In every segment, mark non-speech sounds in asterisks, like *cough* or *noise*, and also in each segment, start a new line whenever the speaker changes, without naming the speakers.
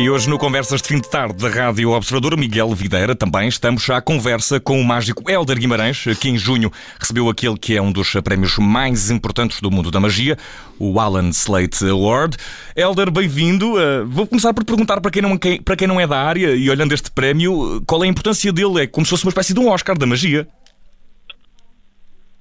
E hoje no Conversas de Fim de Tarde da Rádio Observador, Miguel Videira, também estamos à conversa com o mágico Helder Guimarães, que em junho recebeu aquele que é um dos prémios mais importantes do mundo da magia, o Alan Slate Award. Helder, bem-vindo. Uh, vou começar por perguntar para quem, não, para quem não é da área e olhando este prémio, qual é a importância dele? É como se fosse uma espécie de um Oscar da magia.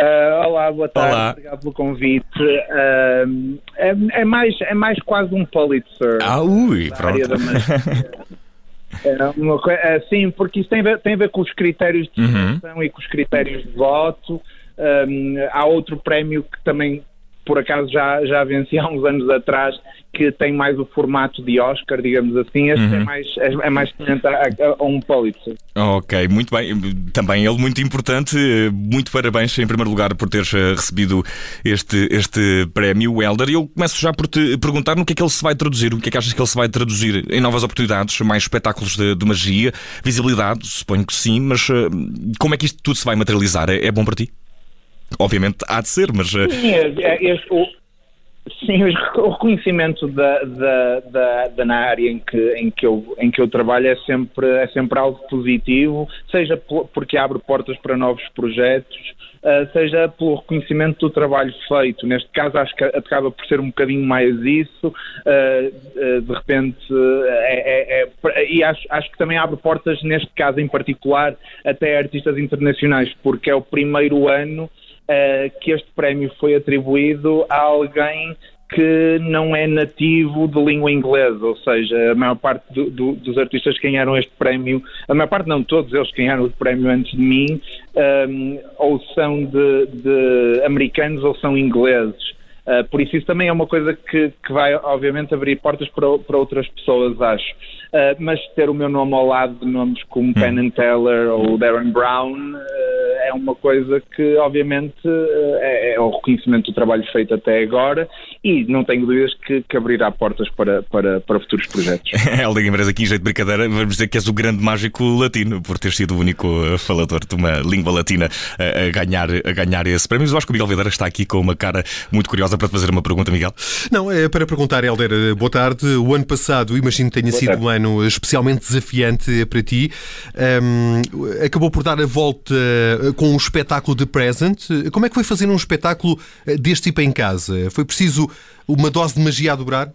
Uh, olá, boa tarde, olá. obrigado pelo convite. Uh, é, é, mais, é mais quase um Pulitzer.
Ah, ui, pronto. *laughs*
é uh, sim, porque isso tem a ver, tem a ver com os critérios de seleção uhum. e com os critérios de voto. Um, há outro prémio que também por acaso já, já venci há uns anos atrás, que tem mais o formato de Oscar, digamos assim. Este é uhum. é mais, é, é mais semelhante a, a, um Pulitzer.
Ok, muito bem. Também ele muito importante. Muito parabéns, em primeiro lugar, por teres eh, recebido este, este prémio, Elder. E eu começo já por te perguntar no que é que ele se vai traduzir. O que é que achas que ele se vai traduzir em novas oportunidades, mais espetáculos de, de magia, visibilidade? Suponho que sim, mas eh, como é que isto tudo se vai materializar? É, é bom para ti? Obviamente há de ser, mas.
Eh, sim, é, é, o, sim o reconhecimento da, da, da, da, na área em que, em, que eu, em que eu trabalho é sempre, é sempre algo positivo, seja porque abre portas para novos projetos, Uh, seja pelo reconhecimento do trabalho feito. Neste caso, acho que acaba por ser um bocadinho mais isso. Uh, de repente, é, é, é, e acho, acho que também abre portas, neste caso em particular, até artistas internacionais, porque é o primeiro ano uh, que este prémio foi atribuído a alguém que não é nativo de língua inglesa, ou seja, a maior parte do, do, dos artistas que ganharam este prémio, a maior parte não, todos eles que ganharam o prémio antes de mim, um, ehm, ou são de, de americanos ou são ingleses. Uh, por isso, isso também é uma coisa que, que vai, obviamente, abrir portas para, para outras pessoas, acho. Uh, mas ter o meu nome ao lado de nomes como hum. Penn and Teller ou Darren Brown uh, é uma coisa que, obviamente, é, é, o reconhecimento do trabalho feito até agora e não tenho dúvidas que, que abrirá portas para, para, para futuros projetos. *laughs*
Helder Guimarães, aqui em jeito de brincadeira, vamos dizer que és o grande mágico latino, por ter sido o único falador de uma língua latina a, a ganhar, a ganhar esse prémio. Mas eu acho que o Miguel Videira está aqui com uma cara muito curiosa para te fazer uma pergunta, Miguel.
Não, é para perguntar, Helder, boa tarde. O ano passado, imagino que tenha boa sido tarde. um ano especialmente desafiante para ti. Um, acabou por dar a volta com um espetáculo de present. Como é que foi fazer um espetáculo deste tipo em casa? Foi preciso uma dose de magia a dobrar?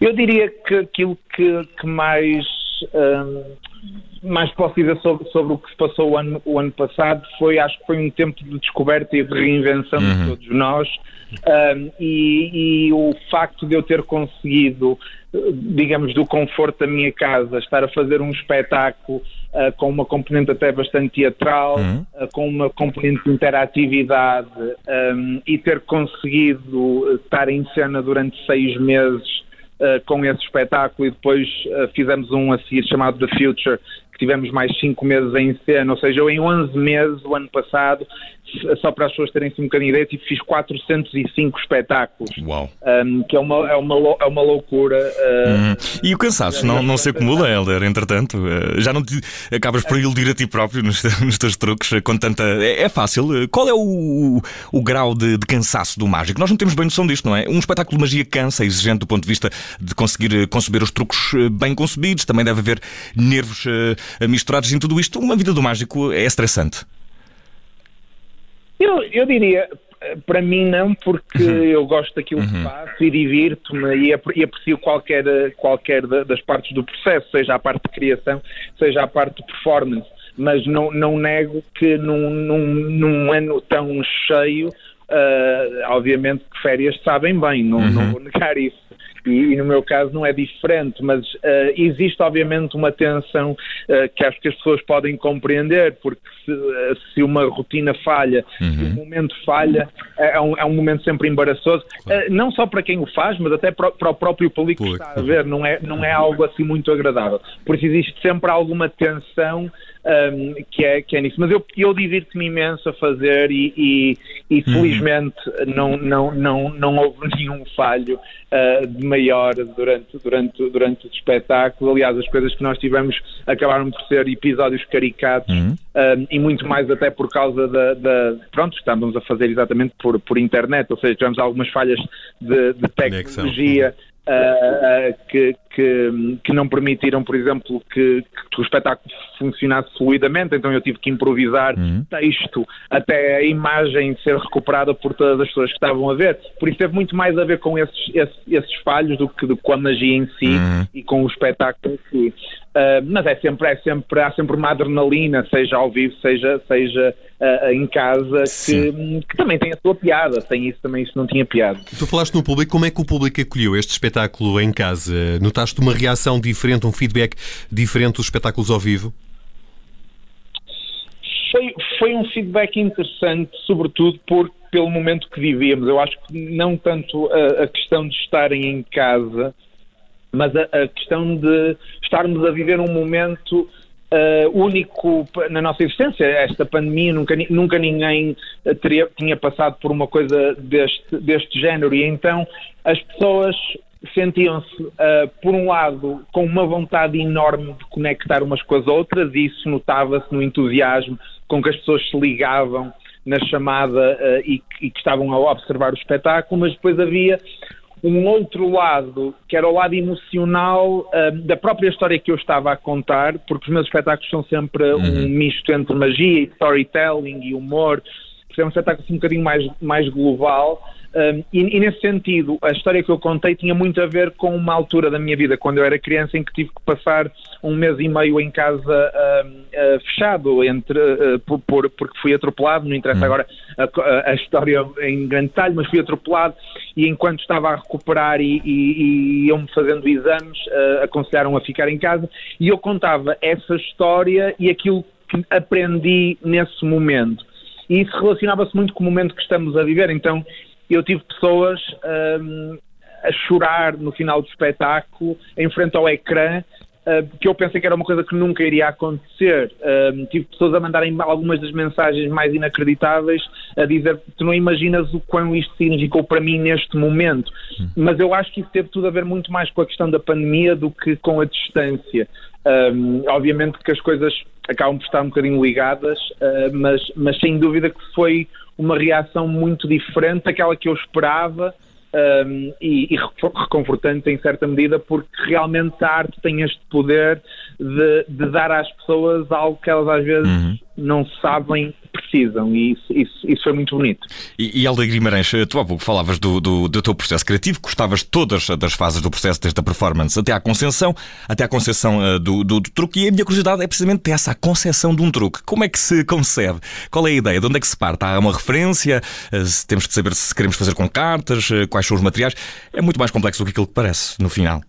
Eu diria que aquilo que, que mais. Um mais posso dizer sobre, sobre o que se passou o ano, o ano passado foi, acho que foi um tempo de descoberta e de reinvenção uhum. de todos nós um, e, e, o facto de eu ter conseguido, digamos, do conforto da minha casa, estar a fazer um espetáculo uh, com uma componente até bastante teatral, uhum. uh, com uma componente de interatividade um, e ter conseguido estar em cena durante seis meses com esse espetáculo e depois uh, fizemos um a seguir chamado The Future, tivemos mais 5 meses em cena, ou seja, eu em 11 meses, o ano passado, só para as pessoas terem um bocadinho ideia, fiz 405 espetáculos.
Uau.
Um, que é uma, é uma, é uma loucura.
Uh, E o cansaço não, não se acumula, Helder, entretanto? Uh, já não te, acabas por iludir a ti próprio nos, nos teus truques com tanta. É, é fácil. Qual é o, o, o grau de, de, cansaço do mágico? Nós não temos bem noção disto, não é? Um espetáculo de magia cansa, exigente do ponto de vista de conseguir conceber os truques bem concebidos, também deve haver nervos misturados em tudo isto. Uma vida do mágico é estressante.
Eu, eu diria, para mim não, porque uhum. eu gosto daquilo uhum. que faço e divirto-me e, aprecio qualquer, qualquer das partes do processo, seja a parte de criação, seja a parte de performance. Mas não, não nego que num, num, num ano tão cheio, uh, obviamente que férias sabem bem, não, uhum. não vou negar isso e, e, no meu caso não é diferente, mas uh, existe obviamente uma tensão uh, que acho que as pessoas podem compreender, porque se, uh, se uma rotina falha, uhum. se um momento falha, é, é um, é um momento sempre embaraçoso, claro. não só para quem o faz, mas até para, para o próprio público que está a ver, não é, não é algo assim muito agradável. Por isso existe sempre alguma tensão um, que, é, que é nisso. Mas eu, eu divirto-me imenso a fazer e, e, e uhum. felizmente não, não, não, não houve *laughs* nenhum falho uh, de maior durante, durante, durante o espetáculo. Aliás, as coisas que nós tivemos acabaram por ser episódios caricatos uhum. um, e muito mais até por causa da, da. Pronto, estávamos a fazer exatamente por, por internet, ou seja, tivemos algumas falhas de, de tecnologia uh, que, que, que, não permitiram, por exemplo, que, que, o espetáculo funcionasse fluidamente, então eu tive que improvisar uhum. texto até a imagem ser recuperada por todas as pessoas que estavam a ver. Por isso teve muito mais a ver com esses, esses, esses falhos do que com a magia em si uhum. e com o espetáculo em si. Uh, mas é sempre, é sempre, há sempre uma adrenalina, seja ao vivo, seja, seja uh, em casa, que, que, também tem a sua piada. Sem isso também isso não tinha piada.
Tu falaste no público, como é que o público acolheu este espetáculo em casa? Notaste uma reação diferente, um feedback diferente dos espetáculos ao vivo?
Foi, foi um feedback interessante, sobretudo por, pelo momento que vivíamos. Eu acho que não tanto a, a questão de estarem em casa, mas a, a, questão de estarmos a viver um momento uh, único na nossa existência. Esta pandemia, nunca, nunca ninguém teria, tinha passado por uma coisa deste, deste género, e então as pessoas sentiam-se, uh, por um lado, com uma vontade enorme de conectar umas com as outras, e isso notava-se no entusiasmo com que as pessoas se ligavam na chamada uh, e, e, que estavam a observar o espetáculo, mas depois havia um outro lado, que era o lado emocional uh, da própria história que eu estava a contar, porque os meus espetáculos são sempre uhum. um misto entre magia e storytelling e humor, é um espetáculo assim, um bocadinho mais, mais global. Um, e, e, nesse sentido, a história que eu contei tinha muito a ver com uma altura da minha vida, quando eu era criança, em que tive que passar um mês e meio em casa uh, uh, fechado, entre, uh, por, por, porque fui atropelado, não interessa hum. agora a, a, história em grande detalhe, mas fui atropelado e enquanto estava a recuperar e, e, e iam-me fazendo exames, aconselharam a ficar em casa e eu contava essa história e aquilo que aprendi nesse momento. E isso relacionava-se muito com o momento que estamos a viver, então eu tive pessoas um, a chorar no final do espetáculo, em frente ao ecrã, uh, que eu pensei que era uma coisa que nunca iria acontecer. Um, tive pessoas a mandarem algumas das mensagens mais inacreditáveis, a dizer tu não imaginas o quão isto significou para mim neste momento. Hum. Mas eu acho que isso teve tudo a ver muito mais com a questão da pandemia do que com a distância. Um, obviamente que as coisas acabam por estar um bocadinho ligadas, uh, mas, mas sem dúvida que foi uma reação muito diferente daquela que eu esperava um, e, e, reconfortante em certa medida, porque realmente a arte tem este poder de, de dar às pessoas algo que elas às vezes uhum. não sabem precisam e isso, isso, isso foi muito bonito.
E, e Alda Guimarães, tu há pouco falavas do, do, do, teu processo criativo, gostavas de todas das fases do processo, desde a performance até à concepção, até à concepção uh, do, do, do, truque, e a minha curiosidade é precisamente essa, a concepção de um truque. Como é que se concebe? Qual é a ideia? De onde é que se parte? Há uma referência? Uh, temos de saber se queremos fazer com cartas? Uh, quais são os materiais? É muito mais complexo do que aquilo que parece, no final.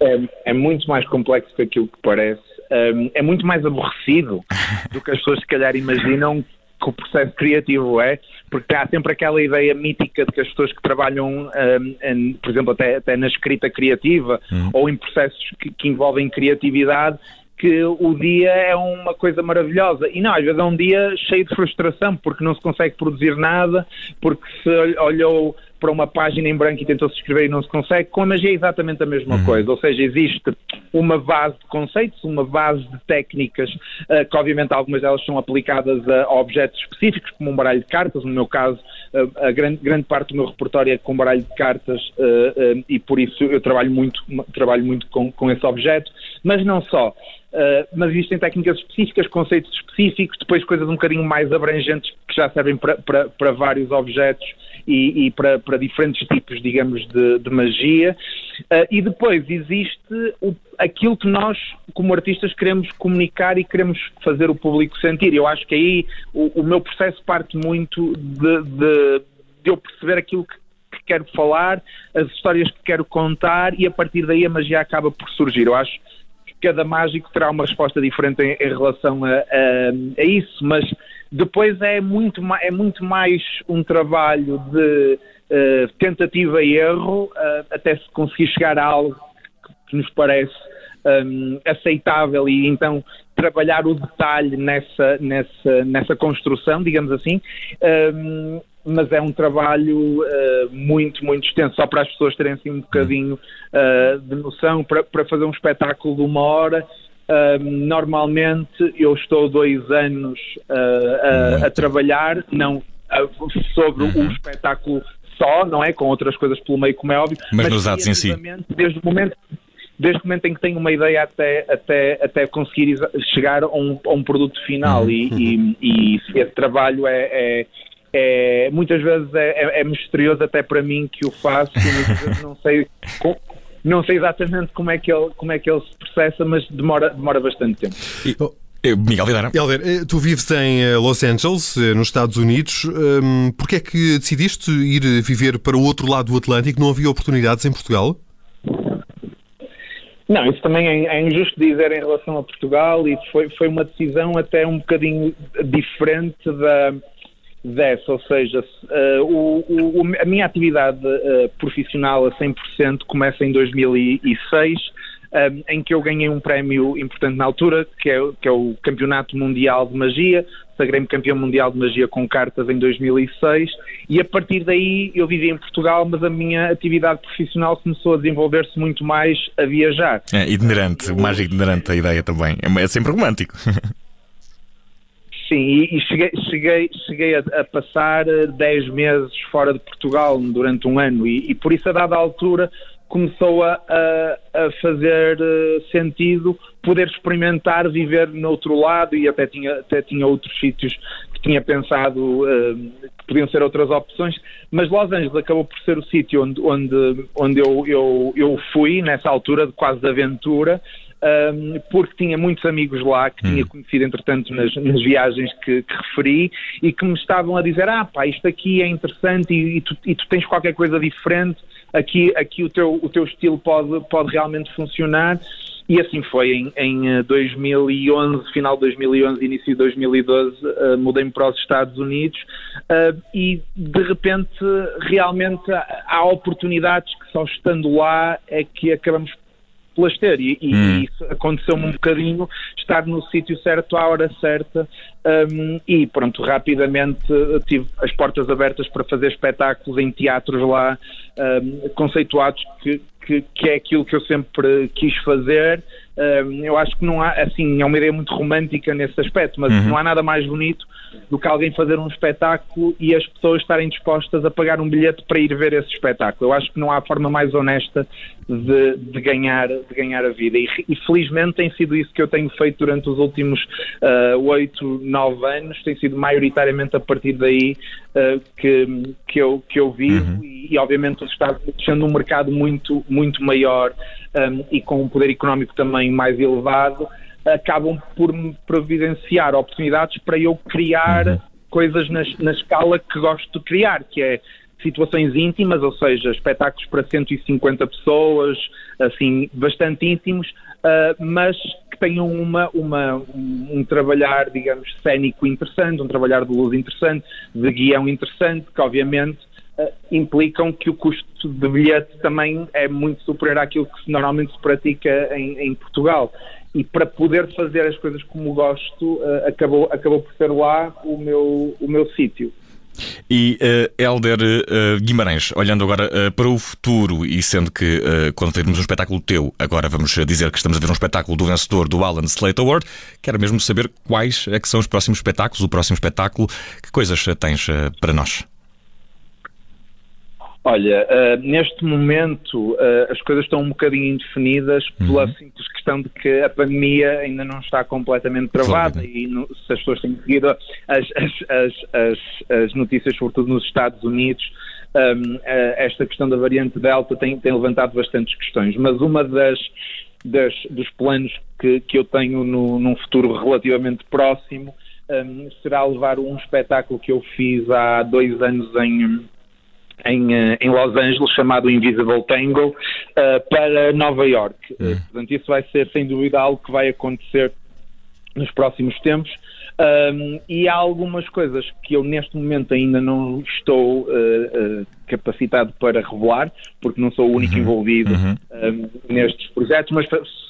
É, é muito mais complexo do que aquilo que parece um, é muito mais aborrecido *laughs* do que as pessoas se calhar imaginam que o processo criativo é, porque há sempre aquela ideia mítica de que as pessoas que trabalham, um, em, por exemplo, até, até, na escrita criativa uhum. ou em processos que, que envolvem criatividade, que o dia é uma coisa maravilhosa. E não, às vezes é um dia cheio de frustração, porque não se consegue produzir nada, porque se olhou para uma página em branco e tentou-se escrever e não se consegue, com a magia é exatamente a mesma uhum. coisa. Ou seja, existe uma base de conceitos, uma base de técnicas, uh, que obviamente algumas delas são aplicadas a, objetos específicos, como um baralho de cartas. No meu caso, uh, a grande, grande parte do meu repertório é com baralho de cartas uh, e por isso eu trabalho muito, trabalho muito com, com esse objeto. Mas não só. Uh, mas existem técnicas específicas, conceitos específicos, depois coisas um bocadinho mais abrangentes que já servem para, para, para vários objetos e, e para, para, diferentes tipos, digamos, de, de magia. Uh, e depois existe o, aquilo que nós, como artistas, queremos comunicar e queremos fazer o público sentir. Eu acho que aí o, o meu processo parte muito de, de, de eu perceber aquilo que que quero falar, as histórias que quero contar e a partir daí a magia acaba por surgir. Eu acho que cada mágico terá uma resposta diferente em, em relação a, a, a, isso, mas depois é muito, é muito mais um trabalho de uh, tentativa e erro uh, até se conseguir chegar a algo que nos parece um, aceitável e então trabalhar o detalhe nessa, nessa, nessa construção, digamos assim. Um, mas é um trabalho uh, muito, muito extenso, só para as pessoas terem assim um bocadinho uh, de noção, para, para fazer um espetáculo de uma hora normalmente eu estou dois anos uh, a, a, trabalhar, não sobre uhum. um espetáculo só, não é? Com outras coisas pelo meio, como é óbvio.
Mas, mas nos atos em si.
Desde o momento desde o momento em que tenho uma ideia até, até, até conseguir chegar a um, a um produto final uhum. e, e, e, esse trabalho é, é, é muitas vezes é, é, é, misterioso até para mim que o faço e muitas vezes não sei não sei exatamente como é que ele, como é que ele se processa, mas demora, demora bastante tempo. E...
Oh, eh, Miguel Vidara.
Helder, eh, tu vives em eh, Los Angeles, nos Estados Unidos. Hum, Porquê é que decidiste ir viver para o outro lado do Atlântico? Não havia oportunidades em Portugal?
Não, isso também é, é injusto dizer em relação a Portugal e foi, foi uma decisão até um bocadinho diferente da, dessa, ou seja, uh, o, o, a minha atividade uh, profissional a 100% começa em 2006, um, em que eu ganhei um prémio importante na altura, que é, que é o Campeonato Mundial de Magia, sagrei-me campeão mundial de magia com cartas em 2006 e a partir daí eu vivi em Portugal, mas a minha atividade profissional começou a desenvolver-se muito mais a viajar.
É itinerante, o mais itinerante a ideia também. É, é sempre romântico. *laughs*
Sim, e, e cheguei, cheguei, cheguei a, a, passar 10 eh, meses fora de Portugal durante um ano e, e por isso a dada altura começou a, a, fazer eh, sentido poder experimentar viver no outro lado e até tinha, até tinha outros sítios que tinha pensado uh, que podiam ser outras opções, mas Los Angeles acabou por ser o sítio onde, onde, onde eu, eu, eu fui nessa altura de quase de aventura um, porque tinha muitos amigos lá que hum. tinha conhecido, entretanto, nas, nas viagens que, que, referi e que me estavam a dizer: Ah, pá, isto aqui é interessante e, e, tu, e tu, tens qualquer coisa diferente, aqui, aqui o, teu, o teu estilo pode, pode realmente funcionar. E assim foi, em, em 2011, final de 2011, início de 2012, uh, mudei-me para os Estados Unidos uh, e de repente realmente há oportunidades que só estando lá é que acabamos pelas ter. E, e hum. isso aconteceu-me um bocadinho, estar no sítio certo à hora certa um, e pronto, rapidamente tive as portas abertas para fazer espetáculos em teatros lá um, conceituados que, que, que, é aquilo que eu sempre quis fazer. Eu acho que não há, assim, é uma ideia muito romântica nesse aspecto, mas uhum. não há nada mais bonito do que alguém fazer um espetáculo e as pessoas estarem dispostas a pagar um bilhete para ir ver esse espetáculo. Eu acho que não há forma mais honesta de, de ganhar, de ganhar a vida. E, e, felizmente tem sido isso que eu tenho feito durante os últimos ah, oito, uh, nove anos. Tem sido maioritariamente a partir daí uh, que, que, eu, que eu vivo uhum. E, e, obviamente os Estados Unidos sendo um mercado muito, muito maior um, e com um poder económico também mais elevado acabam por me providenciar oportunidades para eu criar uhum. coisas na, na escala que gosto de criar, que é situações íntimas, ou seja, espetáculos para 150 pessoas, assim, bastante íntimos, uh, mas que tenham uma, uma, um, um, trabalhar, digamos, cénico interessante, um trabalhar de luz interessante, de guião interessante, que obviamente implicam que o custo de bilhete também é muito superior àquilo que normalmente se pratica em, em Portugal e para poder fazer as coisas como gosto, uh, acabou, acabou por ser lá o meu, o meu sítio.
E uh, Helder uh, Guimarães, olhando agora uh, para o futuro e sendo que quando termos um espetáculo teu, agora vamos dizer que estamos a ver um espetáculo do vencedor do Alan Slate Award, quero mesmo saber quais é que são os próximos espetáculos, o próximo espetáculo, que coisas tens para nós?
Olha, uh, neste momento uh, as coisas estão um bocadinho indefinidas uhum. pela simples questão de que a pandemia ainda não está completamente travada e no, se as pessoas têm seguido as, as, as, as, notícias, sobretudo nos Estados Unidos, um, ehm, uh, eh, esta questão da variante Delta tem, tem levantado bastantes questões, mas uma das, das dos planos que, que eu tenho no, num futuro relativamente próximo um, ehm, será levar um espetáculo que eu fiz há dois anos em em, eh, em Los Angeles, chamado Invisible Tango, uh, para Nova York. Uhum. Uh, portanto, isso vai ser, sem dúvida, algo que vai acontecer nos próximos tempos. Um, e há algumas coisas que eu neste momento ainda não estou uh, uh, capacitado para revelar, porque não sou o único uhum. envolvido uhum. Um, nestes projetos, mas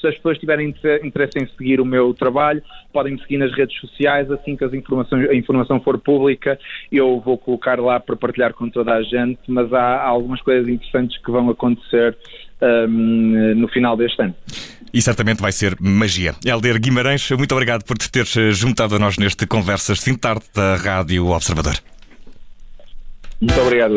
se as pessoas tiverem interesse em seguir o meu trabalho, podem me seguir nas redes sociais, assim que as informações, a informação for pública, eu vou colocar lá para partilhar com toda a gente, mas há, há algumas coisas interessantes que vão acontecer um, no final deste ano.
E certamente vai ser magia. Helder Guimarães, muito obrigado por te teres juntado a nós neste Conversas Fim Tarde da Rádio Observador.
Muito obrigado.